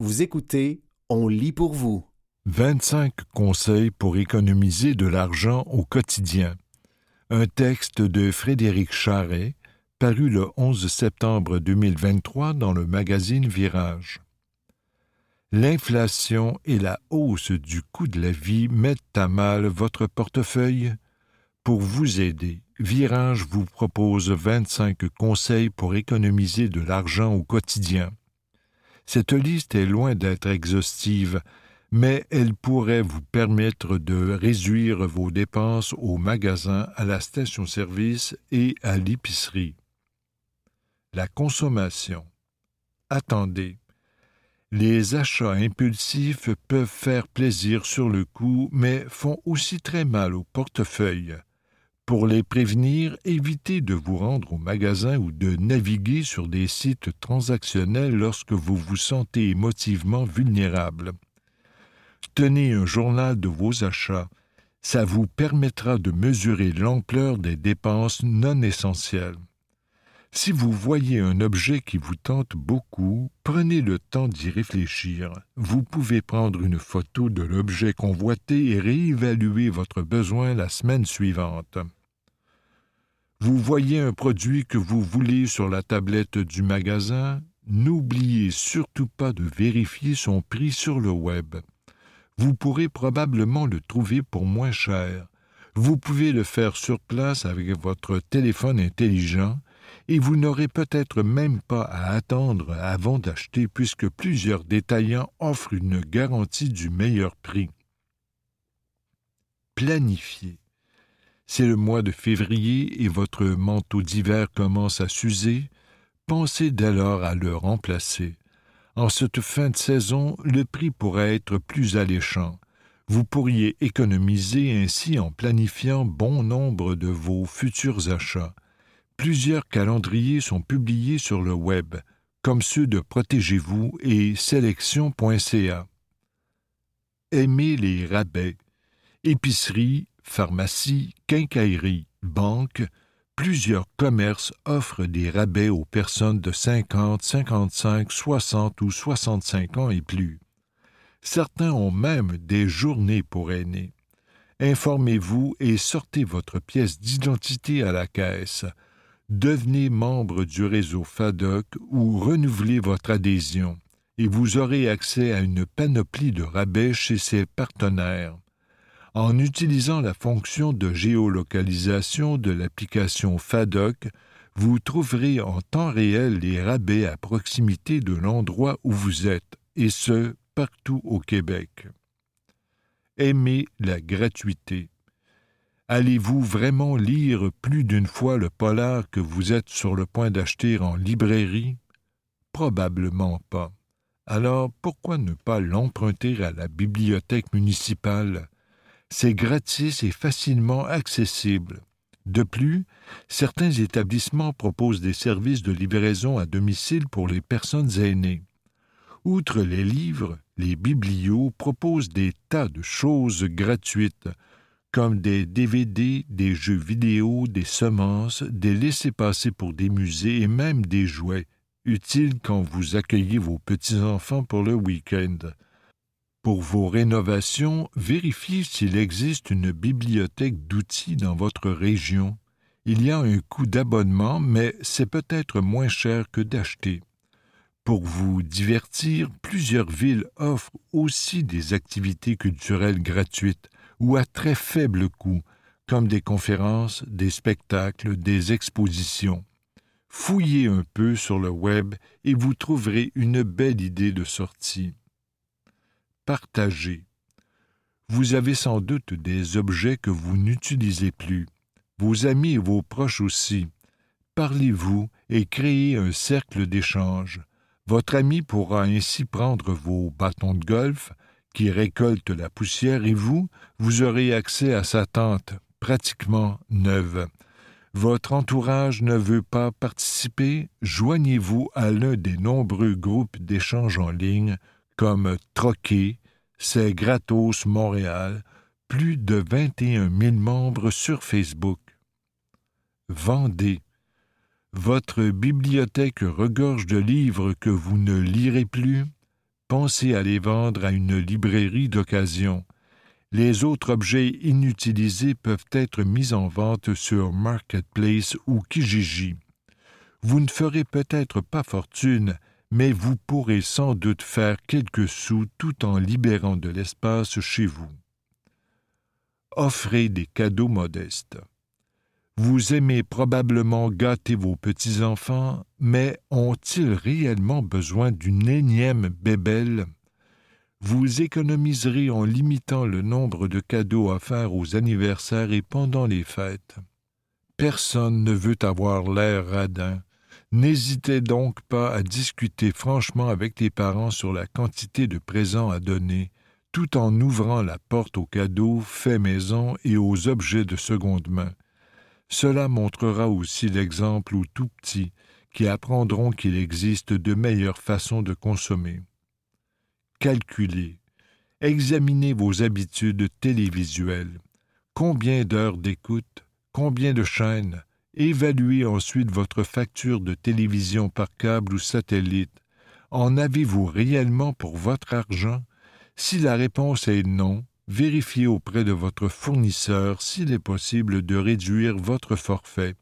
Vous écoutez On lit pour vous. 25 conseils pour économiser de l'argent au quotidien. Un texte de Frédéric Charret, paru le 11 septembre 2023 dans le magazine Virage. L'inflation et la hausse du coût de la vie mettent à mal votre portefeuille. Pour vous aider, Virage vous propose 25 conseils pour économiser de l'argent au quotidien. Cette liste est loin d'être exhaustive, mais elle pourrait vous permettre de réduire vos dépenses au magasin, à la station-service et à l'épicerie. La consommation. Attendez. Les achats impulsifs peuvent faire plaisir sur le coup, mais font aussi très mal au portefeuille. Pour les prévenir, évitez de vous rendre au magasin ou de naviguer sur des sites transactionnels lorsque vous vous sentez émotivement vulnérable. Tenez un journal de vos achats. Ça vous permettra de mesurer l'ampleur des dépenses non essentielles. Si vous voyez un objet qui vous tente beaucoup, prenez le temps d'y réfléchir. Vous pouvez prendre une photo de l'objet convoité et réévaluer votre besoin la semaine suivante. Vous voyez un produit que vous voulez sur la tablette du magasin, n'oubliez surtout pas de vérifier son prix sur le web. Vous pourrez probablement le trouver pour moins cher. Vous pouvez le faire sur place avec votre téléphone intelligent et vous n'aurez peut-être même pas à attendre avant d'acheter puisque plusieurs détaillants offrent une garantie du meilleur prix. Planifiez. C'est le mois de février et votre manteau d'hiver commence à s'user. Pensez dès lors à le remplacer. En cette fin de saison, le prix pourrait être plus alléchant. Vous pourriez économiser ainsi en planifiant bon nombre de vos futurs achats. Plusieurs calendriers sont publiés sur le web, comme ceux de Protégez-vous et sélection.ca. Aimez les rabais. Épicerie, pharmacie, quincaillerie, banque, plusieurs commerces offrent des rabais aux personnes de 50, 55, 60 ou 65 ans et plus. Certains ont même des journées pour aînés. Informez-vous et sortez votre pièce d'identité à la caisse devenez membre du réseau FADOC ou renouvelez votre adhésion, et vous aurez accès à une panoplie de rabais chez ses partenaires. En utilisant la fonction de géolocalisation de l'application FADOC, vous trouverez en temps réel les rabais à proximité de l'endroit où vous êtes, et ce, partout au Québec. Aimez la gratuité. Allez-vous vraiment lire plus d'une fois le polar que vous êtes sur le point d'acheter en librairie? Probablement pas. Alors pourquoi ne pas l'emprunter à la bibliothèque municipale? C'est gratis et facilement accessible. De plus, certains établissements proposent des services de livraison à domicile pour les personnes aînées. Outre les livres, les biblios proposent des tas de choses gratuites, comme des DVD, des jeux vidéo, des semences, des laissés-passer pour des musées et même des jouets, utiles quand vous accueillez vos petits-enfants pour le week-end. Pour vos rénovations, vérifiez s'il existe une bibliothèque d'outils dans votre région. Il y a un coût d'abonnement, mais c'est peut-être moins cher que d'acheter. Pour vous divertir, plusieurs villes offrent aussi des activités culturelles gratuites, ou à très faible coût, comme des conférences, des spectacles, des expositions. Fouillez un peu sur le web et vous trouverez une belle idée de sortie. Partagez. Vous avez sans doute des objets que vous n'utilisez plus, vos amis et vos proches aussi. Parlez-vous et créez un cercle d'échange. Votre ami pourra ainsi prendre vos bâtons de golf, qui récolte la poussière et vous, vous aurez accès à sa tente pratiquement neuve. Votre entourage ne veut pas participer, joignez-vous à l'un des nombreux groupes d'échange en ligne comme Troquet, C'est Gratos Montréal, plus de 21 000 membres sur Facebook. Vendez. Votre bibliothèque regorge de livres que vous ne lirez plus pensez à les vendre à une librairie d'occasion. Les autres objets inutilisés peuvent être mis en vente sur Marketplace ou Kijiji. Vous ne ferez peut-être pas fortune, mais vous pourrez sans doute faire quelques sous tout en libérant de l'espace chez vous. Offrez des cadeaux modestes. Vous aimez probablement gâter vos petits-enfants, mais ont-ils réellement besoin d'une énième bébelle? Vous économiserez en limitant le nombre de cadeaux à faire aux anniversaires et pendant les fêtes. Personne ne veut avoir l'air radin. N'hésitez donc pas à discuter franchement avec les parents sur la quantité de présents à donner, tout en ouvrant la porte aux cadeaux faits maison et aux objets de seconde main. Cela montrera aussi l'exemple aux tout petits qui apprendront qu'il existe de meilleures façons de consommer. Calculez. Examinez vos habitudes télévisuelles. Combien d'heures d'écoute, combien de chaînes? Évaluez ensuite votre facture de télévision par câble ou satellite. En avez-vous réellement pour votre argent? Si la réponse est non, vérifiez auprès de votre fournisseur s'il est possible de réduire votre forfait.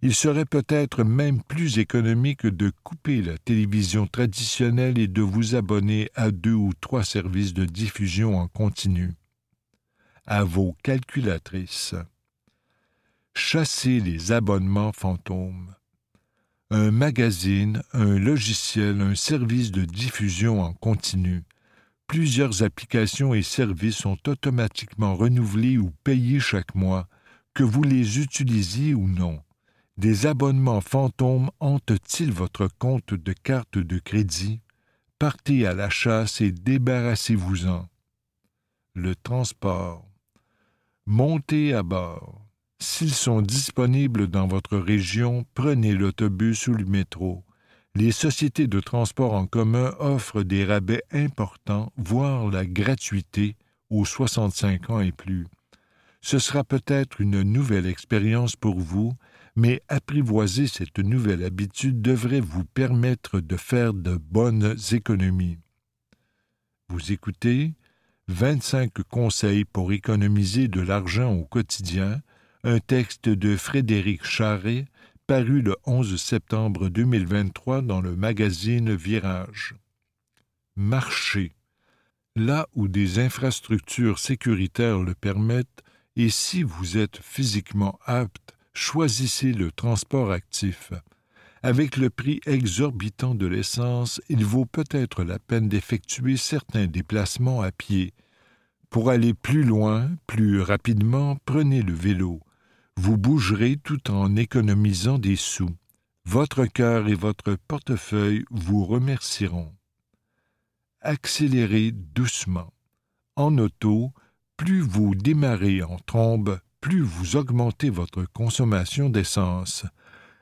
Il serait peut-être même plus économique de couper la télévision traditionnelle et de vous abonner à deux ou trois services de diffusion en continu. À vos calculatrices. Chassez les abonnements fantômes. Un magazine, un logiciel, un service de diffusion en continu plusieurs applications et services sont automatiquement renouvelés ou payés chaque mois, que vous les utilisiez ou non. Des abonnements fantômes hantent-ils votre compte de carte de crédit? Partez à la chasse et débarrassez-vous-en. Le transport. Montez à bord. S'ils sont disponibles dans votre région, prenez l'autobus ou le métro les sociétés de transport en commun offrent des rabais importants, voire la gratuité aux 65 ans et plus. Ce sera peut-être une nouvelle expérience pour vous, mais apprivoiser cette nouvelle habitude devrait vous permettre de faire de bonnes économies. Vous écoutez 25 conseils pour économiser de l'argent au quotidien, un texte de Frédéric Charret, paru le 11 septembre 2023 dans le magazine Virage. Marcher. Là où des infrastructures sécuritaires le permettent, et si vous êtes physiquement apte, choisissez le transport actif. Avec le prix exorbitant de l'essence, il vaut peut-être la peine d'effectuer certains déplacements à pied. Pour aller plus loin, plus rapidement, prenez le vélo vous bougerez tout en économisant des sous. Votre cœur et votre portefeuille vous remercieront. Accélérez doucement. En auto, plus vous démarrez en trombe, plus vous augmentez votre consommation d'essence.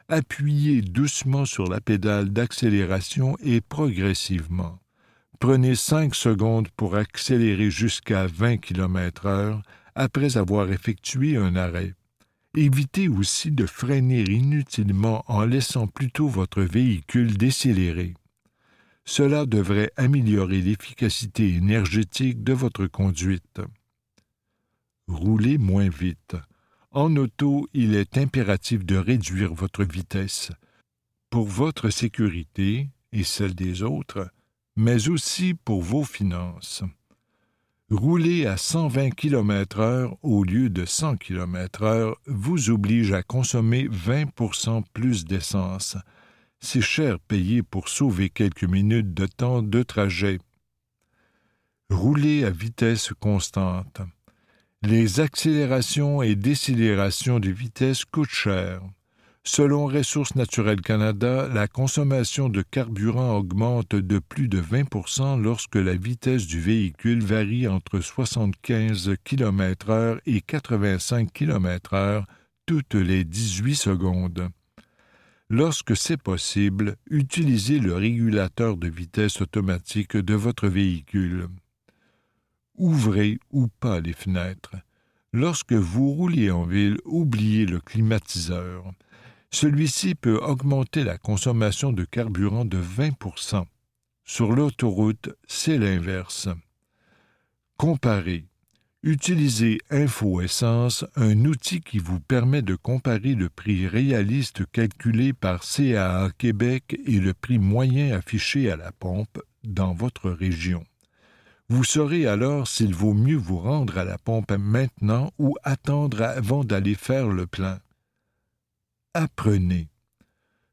Appuyez doucement sur la pédale d'accélération et progressivement. Prenez cinq secondes pour accélérer jusqu'à 20 km heure après avoir effectué un arrêt. Évitez aussi de freiner inutilement en laissant plutôt votre véhicule décélérer. Cela devrait améliorer l'efficacité énergétique de votre conduite. Roulez moins vite. En auto, il est impératif de réduire votre vitesse. Pour votre sécurité et celle des autres, mais aussi pour vos finances. Rouler à 120 km heure au lieu de 100 km heure vous oblige à consommer 20% plus d'essence. C'est cher payé pour sauver quelques minutes de temps de trajet. Rouler à vitesse constante. Les accélérations et décélérations de vitesse coûtent cher. Selon Ressources naturelles Canada, la consommation de carburant augmente de plus de 20% lorsque la vitesse du véhicule varie entre 75 km/h et 85 km/h toutes les 18 secondes. Lorsque c'est possible, utilisez le régulateur de vitesse automatique de votre véhicule. Ouvrez ou pas les fenêtres. Lorsque vous roulez en ville, oubliez le climatiseur. Celui-ci peut augmenter la consommation de carburant de 20% Sur l'autoroute, c'est l'inverse. Comparer. Utilisez Info Essence, un outil qui vous permet de comparer le prix réaliste calculé par CAA Québec et le prix moyen affiché à la pompe dans votre région. Vous saurez alors s'il vaut mieux vous rendre à la pompe maintenant ou attendre avant d'aller faire le plein. Apprenez.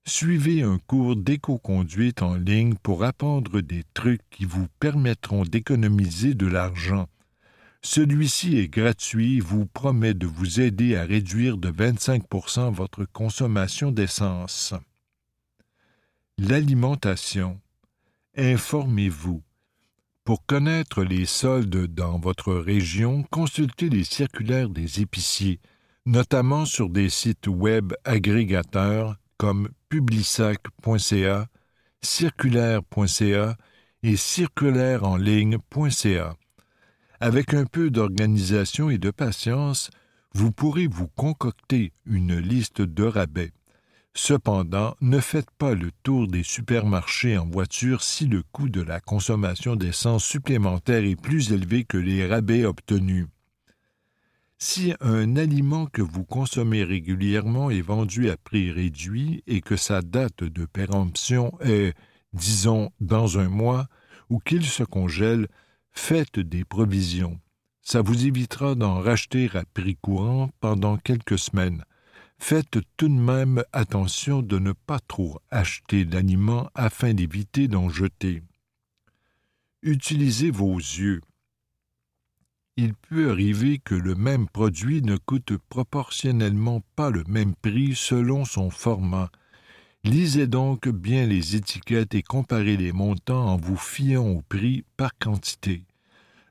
Suivez un cours d'éco-conduite en ligne pour apprendre des trucs qui vous permettront d'économiser de l'argent celui-ci est gratuit, vous promet de vous aider à réduire de 25% votre consommation d'essence. L'alimentation. Informez-vous. Pour connaître les soldes dans votre région, consultez les circulaires des épiciers, notamment sur des sites web agrégateurs comme publisac.ca, circulaire.ca et circulaireenligne.ca. Avec un peu d'organisation et de patience, vous pourrez vous concocter une liste de rabais. Cependant, ne faites pas le tour des supermarchés en voiture si le coût de la consommation d'essence supplémentaire est plus élevé que les rabais obtenus. Si un aliment que vous consommez régulièrement est vendu à prix réduit et que sa date de péremption est, disons, dans un mois, ou qu'il se congèle, Faites des provisions. Ça vous évitera d'en racheter à prix courant pendant quelques semaines. Faites tout de même attention de ne pas trop acheter d'aliments afin d'éviter d'en jeter. Utilisez vos yeux. Il peut arriver que le même produit ne coûte proportionnellement pas le même prix selon son format, Lisez donc bien les étiquettes et comparez les montants en vous fiant au prix par quantité.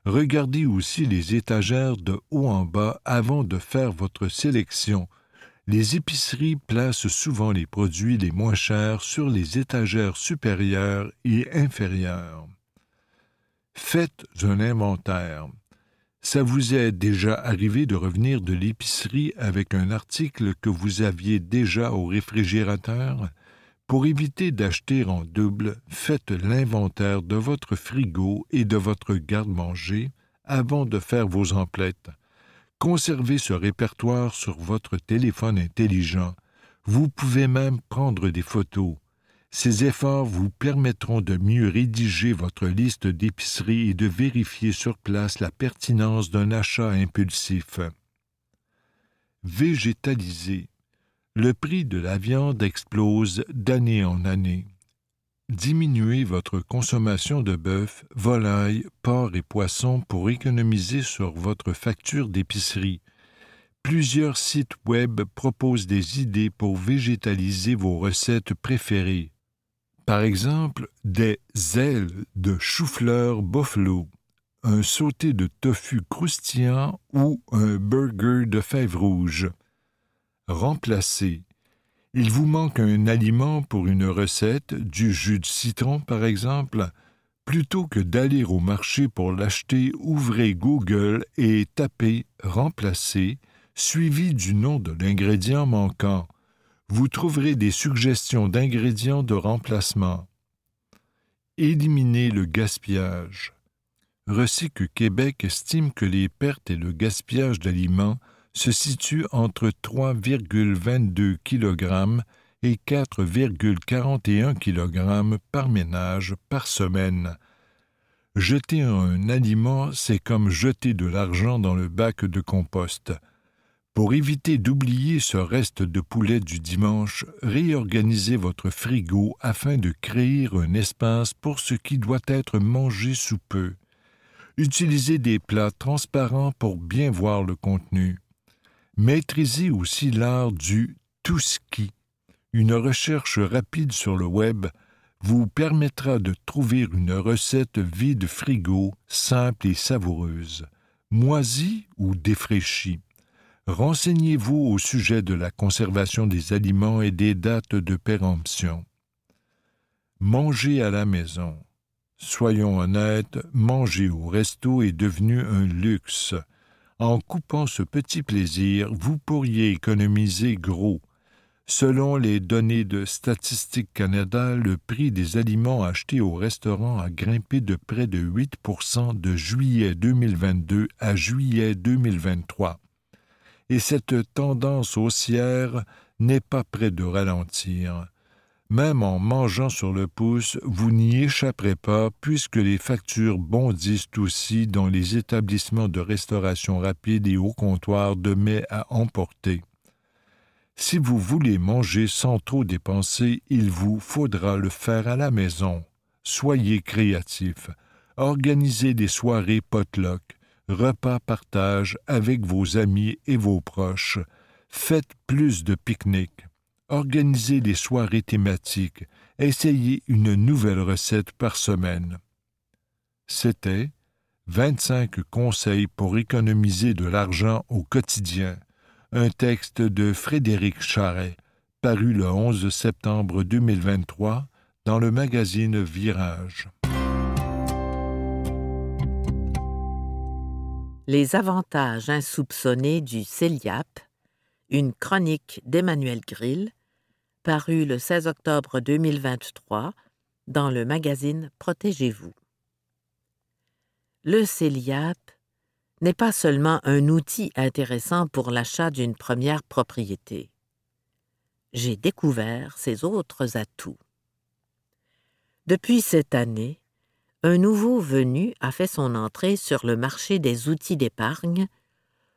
Regardez aussi les étagères de haut en bas avant de faire votre sélection. Les épiceries placent souvent les produits les moins chers sur les étagères supérieures et inférieures. Faites un inventaire. Ça vous est déjà arrivé de revenir de l'épicerie avec un article que vous aviez déjà au réfrigérateur? Pour éviter d'acheter en double, faites l'inventaire de votre frigo et de votre garde-manger avant de faire vos emplettes. Conservez ce répertoire sur votre téléphone intelligent. Vous pouvez même prendre des photos. Ces efforts vous permettront de mieux rédiger votre liste d'épicerie et de vérifier sur place la pertinence d'un achat impulsif. Végétaliser le prix de la viande explose d'année en année. Diminuez votre consommation de bœuf, volaille, porc et poisson pour économiser sur votre facture d'épicerie. Plusieurs sites web proposent des idées pour végétaliser vos recettes préférées. Par exemple, des ailes de chou-fleur buffalo, un sauté de tofu croustillant ou un burger de fèves rouges remplacer. Il vous manque un aliment pour une recette, du jus de citron par exemple. Plutôt que d'aller au marché pour l'acheter, ouvrez Google et tapez remplacer, suivi du nom de l'ingrédient manquant. Vous trouverez des suggestions d'ingrédients de remplacement. Éliminez le gaspillage. Recycle Québec estime que les pertes et le gaspillage d'aliments se situe entre 3,22 kg et 4,41 kg par ménage par semaine. Jeter un aliment, c'est comme jeter de l'argent dans le bac de compost. Pour éviter d'oublier ce reste de poulet du dimanche, réorganisez votre frigo afin de créer un espace pour ce qui doit être mangé sous peu. Utilisez des plats transparents pour bien voir le contenu. Maîtrisez aussi l'art du tout ski. Une recherche rapide sur le web vous permettra de trouver une recette vide frigo, simple et savoureuse, moisie ou défraîchie. Renseignez-vous au sujet de la conservation des aliments et des dates de péremption. Manger à la maison. Soyons honnêtes, manger au resto est devenu un luxe. En coupant ce petit plaisir, vous pourriez économiser gros. Selon les données de Statistique Canada, le prix des aliments achetés au restaurant a grimpé de près de 8% de juillet 2022 à juillet 2023. Et cette tendance haussière n'est pas près de ralentir. Même en mangeant sur le pouce, vous n'y échapperez pas puisque les factures bondissent aussi dans les établissements de restauration rapide et au comptoir de mets à emporter. Si vous voulez manger sans trop dépenser, il vous faudra le faire à la maison. Soyez créatif. Organisez des soirées potluck, repas partage avec vos amis et vos proches. Faites plus de pique-niques. Organisez des soirées thématiques. Essayez une nouvelle recette par semaine. C'était 25 conseils pour économiser de l'argent au quotidien un texte de Frédéric Charret, paru le 11 septembre 2023 dans le magazine Virage. Les avantages insoupçonnés du CELIAP, une chronique d'Emmanuel Grill, paru le 16 octobre 2023 dans le magazine Protégez-vous. Le CELIAP n'est pas seulement un outil intéressant pour l'achat d'une première propriété. J'ai découvert ses autres atouts. Depuis cette année, un nouveau venu a fait son entrée sur le marché des outils d'épargne,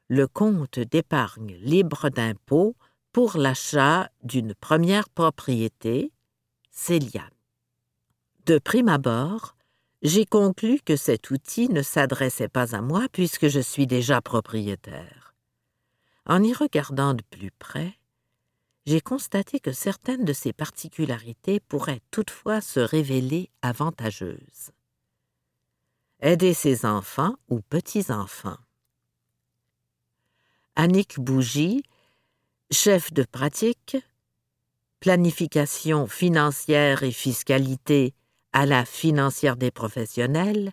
le compte d'épargne libre d'impôt pour l'achat d'une première propriété, Célia. De prime abord, j'ai conclu que cet outil ne s'adressait pas à moi puisque je suis déjà propriétaire. En y regardant de plus près, j'ai constaté que certaines de ses particularités pourraient toutefois se révéler avantageuses. Aider ses enfants ou petits-enfants. Annick Bougie, chef de pratique, planification financière et fiscalité à la financière des professionnels,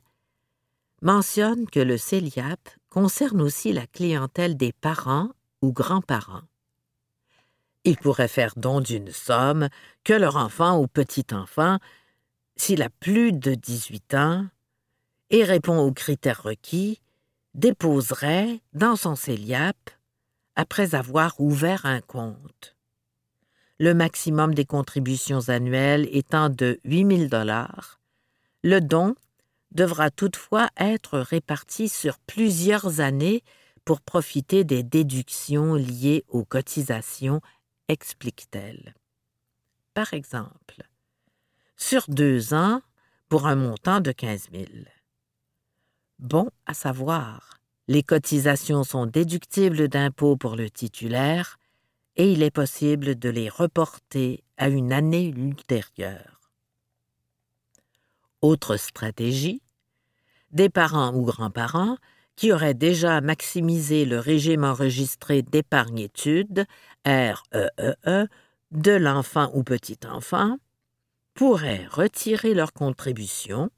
mentionne que le CELIAP concerne aussi la clientèle des parents ou grands-parents. Ils pourraient faire don d'une somme que leur enfant ou petit-enfant, s'il a plus de 18 ans et répond aux critères requis, déposerait dans son CELIAP après avoir ouvert un compte le maximum des contributions annuelles étant de 8 000 dollars, le don devra toutefois être réparti sur plusieurs années pour profiter des déductions liées aux cotisations, explique-t-elle. Par exemple, sur deux ans, pour un montant de 15 000. Bon à savoir, les cotisations sont déductibles d'impôts pour le titulaire, et il est possible de les reporter à une année ultérieure. Autre stratégie, des parents ou grands-parents qui auraient déjà maximisé le régime enregistré d'épargne-études, REEE, e, de l'enfant ou petit-enfant, pourraient retirer leur contribution,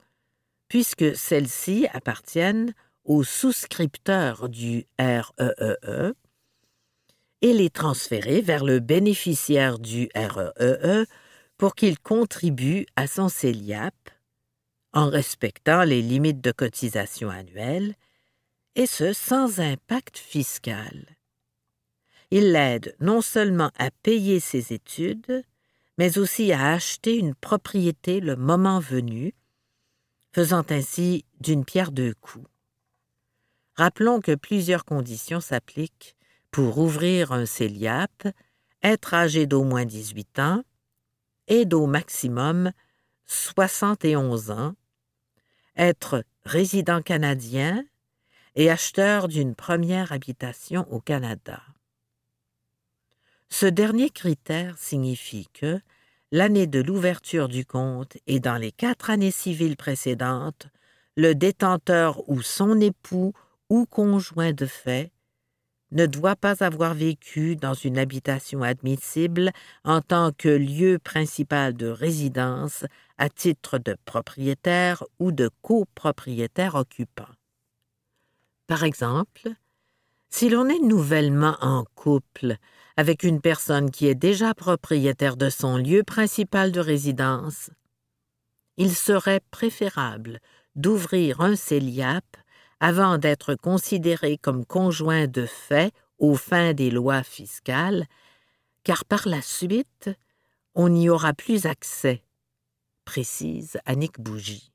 puisque celles-ci appartiennent aux souscripteurs du REEE e, et les transférer vers le bénéficiaire du REE e pour qu'il contribue à son CELIAP en respectant les limites de cotisation annuelles, et ce sans impact fiscal. Il l'aide non seulement à payer ses études, mais aussi à acheter une propriété le moment venu, faisant ainsi d'une pierre deux coups. Rappelons que plusieurs conditions s'appliquent pour ouvrir un CELIAP, être âgé d'au moins 18 ans et d'au maximum 71 ans, être résident canadien et acheteur d'une première habitation au Canada. Ce dernier critère signifie que l'année de l'ouverture du compte et dans les quatre années civiles précédentes, le détenteur ou son époux ou conjoint de fait ne doit pas avoir vécu dans une habitation admissible en tant que lieu principal de résidence à titre de propriétaire ou de copropriétaire occupant. Par exemple, si l'on est nouvellement en couple avec une personne qui est déjà propriétaire de son lieu principal de résidence, il serait préférable d'ouvrir un CELIAP avant d'être considéré comme conjoint de fait aux fins des lois fiscales, car par la suite, on n'y aura plus accès, précise Annick Bougie.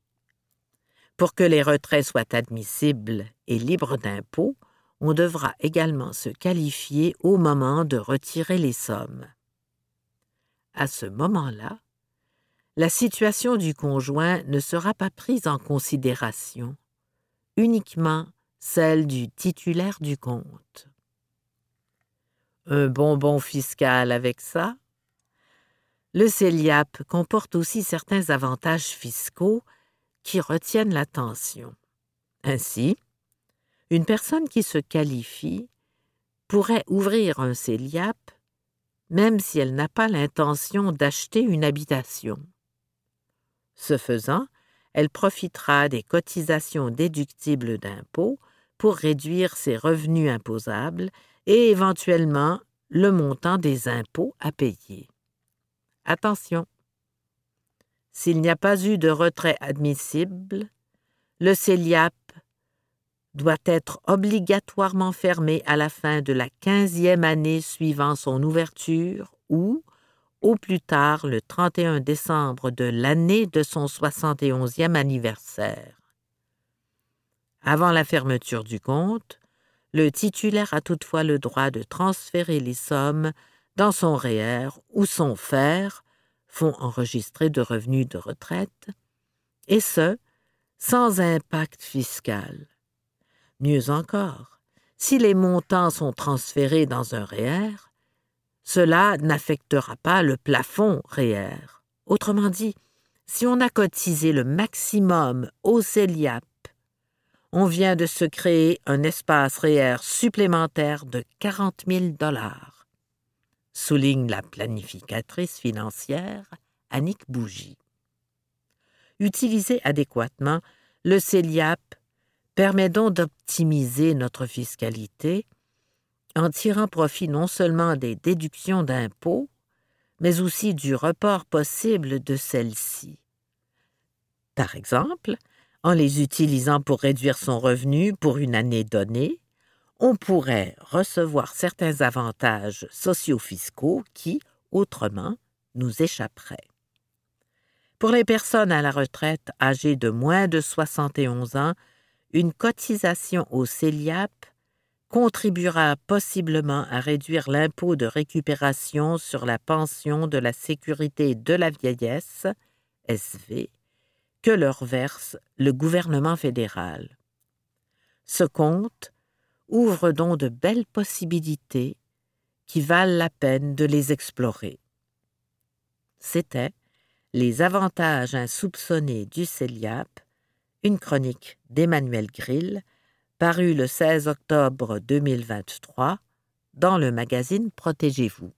Pour que les retraits soient admissibles et libres d'impôts, on devra également se qualifier au moment de retirer les sommes. À ce moment-là, la situation du conjoint ne sera pas prise en considération, uniquement celle du titulaire du compte. Un bonbon fiscal avec ça? Le CELIAP comporte aussi certains avantages fiscaux qui retiennent l'attention. Ainsi, une personne qui se qualifie pourrait ouvrir un CELIAP même si elle n'a pas l'intention d'acheter une habitation. Ce faisant, elle profitera des cotisations déductibles d'impôts pour réduire ses revenus imposables et éventuellement le montant des impôts à payer. Attention. S'il n'y a pas eu de retrait admissible, le CELIAP doit être obligatoirement fermé à la fin de la quinzième année suivant son ouverture ou, au plus tard le 31 décembre de l'année de son 71e anniversaire. Avant la fermeture du compte, le titulaire a toutefois le droit de transférer les sommes dans son REER ou son FER, Fonds enregistré de revenus de retraite, et ce, sans impact fiscal. Mieux encore, si les montants sont transférés dans un REER, cela n'affectera pas le plafond REER. Autrement dit, si on a cotisé le maximum au CELIAP, on vient de se créer un espace REER supplémentaire de 40 000 dollars, souligne la planificatrice financière Annick Bougie. Utilisé adéquatement, le CELIAP permet donc d'optimiser notre fiscalité en tirant profit non seulement des déductions d'impôts, mais aussi du report possible de celles-ci. Par exemple, en les utilisant pour réduire son revenu pour une année donnée, on pourrait recevoir certains avantages socio-fiscaux qui, autrement, nous échapperaient. Pour les personnes à la retraite âgées de moins de 71 ans, une cotisation au CELIAP contribuera possiblement à réduire l'impôt de récupération sur la pension de la sécurité de la vieillesse, SV, que leur verse le gouvernement fédéral. Ce compte ouvre donc de belles possibilités qui valent la peine de les explorer. C'était Les avantages insoupçonnés du CELIAP, une chronique d'Emmanuel Grill, paru le 16 octobre 2023 dans le magazine Protégez-vous.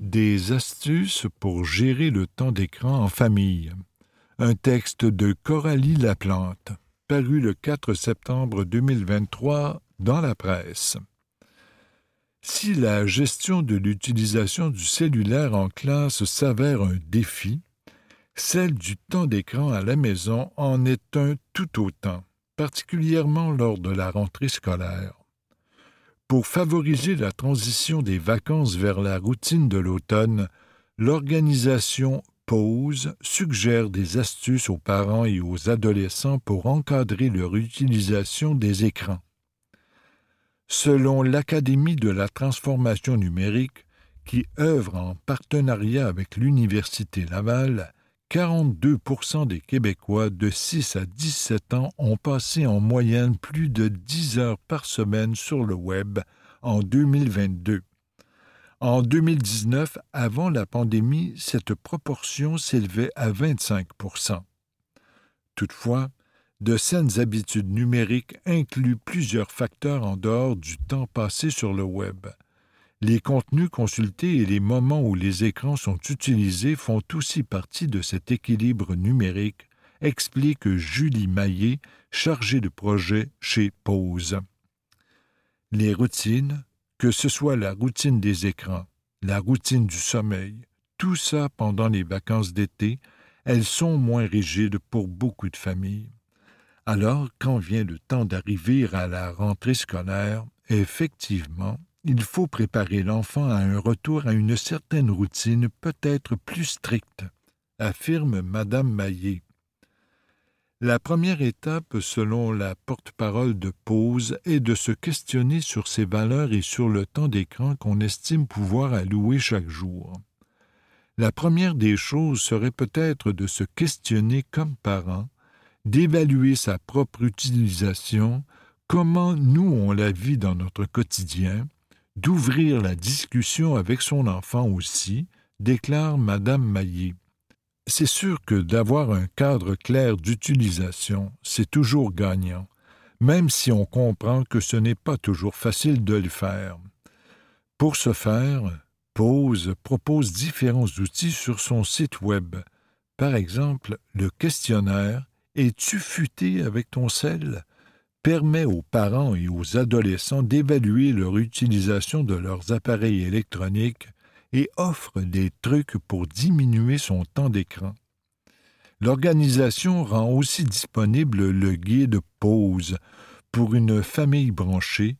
Des astuces pour gérer le temps d'écran en famille. Un texte de Coralie Laplante, paru le 4 septembre 2023 dans la presse. Si la gestion de l'utilisation du cellulaire en classe s'avère un défi, celle du temps d'écran à la maison en est un tout autant, particulièrement lors de la rentrée scolaire. Pour favoriser la transition des vacances vers la routine de l'automne, l'organisation Pause suggère des astuces aux parents et aux adolescents pour encadrer leur utilisation des écrans. Selon l'Académie de la transformation numérique, qui œuvre en partenariat avec l'Université Laval, 42 des Québécois de 6 à 17 ans ont passé en moyenne plus de 10 heures par semaine sur le web en 2022. En 2019, avant la pandémie, cette proportion s'élevait à 25% Toutefois, de saines habitudes numériques incluent plusieurs facteurs en dehors du temps passé sur le web. Les contenus consultés et les moments où les écrans sont utilisés font aussi partie de cet équilibre numérique, explique Julie Maillet, chargée de projet chez Pause. Les routines, que ce soit la routine des écrans, la routine du sommeil, tout ça pendant les vacances d'été, elles sont moins rigides pour beaucoup de familles. Alors, quand vient le temps d'arriver à la rentrée scolaire, effectivement, il faut préparer l'enfant à un retour à une certaine routine peut-être plus stricte, affirme Madame Maillet. La première étape, selon la porte-parole de Pause, est de se questionner sur ses valeurs et sur le temps d'écran qu'on estime pouvoir allouer chaque jour. La première des choses serait peut-être de se questionner comme parent, d'évaluer sa propre utilisation, comment nous on la vit dans notre quotidien, d'ouvrir la discussion avec son enfant aussi, déclare Madame Maillet. C'est sûr que d'avoir un cadre clair d'utilisation, c'est toujours gagnant, même si on comprend que ce n'est pas toujours facile de le faire. Pour ce faire, Pose propose différents outils sur son site Web. Par exemple, le questionnaire Es-tu futé avec ton sel? Permet aux parents et aux adolescents d'évaluer leur utilisation de leurs appareils électroniques et offre des trucs pour diminuer son temps d'écran. L'organisation rend aussi disponible le guide Pause pour une famille branchée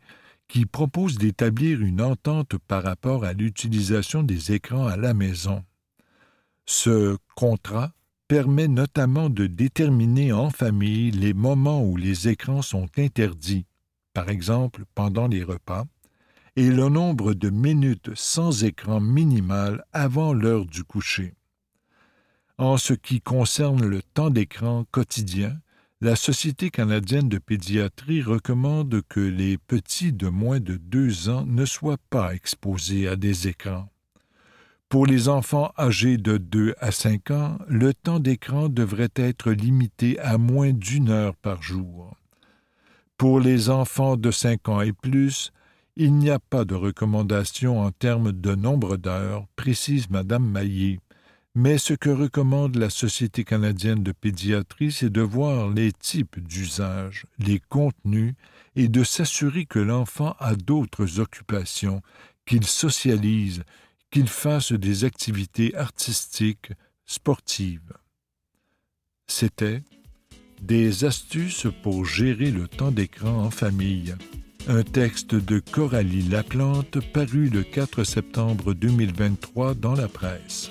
qui propose d'établir une entente par rapport à l'utilisation des écrans à la maison. Ce contrat permet notamment de déterminer en famille les moments où les écrans sont interdits, par exemple pendant les repas, et le nombre de minutes sans écran minimal avant l'heure du coucher. En ce qui concerne le temps d'écran quotidien, la Société canadienne de pédiatrie recommande que les petits de moins de deux ans ne soient pas exposés à des écrans. Pour les enfants âgés de 2 à 5 ans, le temps d'écran devrait être limité à moins d'une heure par jour. Pour les enfants de 5 ans et plus, il n'y a pas de recommandation en termes de nombre d'heures, précise Madame Maillet. Mais ce que recommande la Société canadienne de pédiatrie, c'est de voir les types d'usage, les contenus, et de s'assurer que l'enfant a d'autres occupations, qu'il socialise, qu'il fasse des activités artistiques, sportives. C'était Des astuces pour gérer le temps d'écran en famille un texte de Coralie Laplante paru le 4 septembre 2023 dans la presse.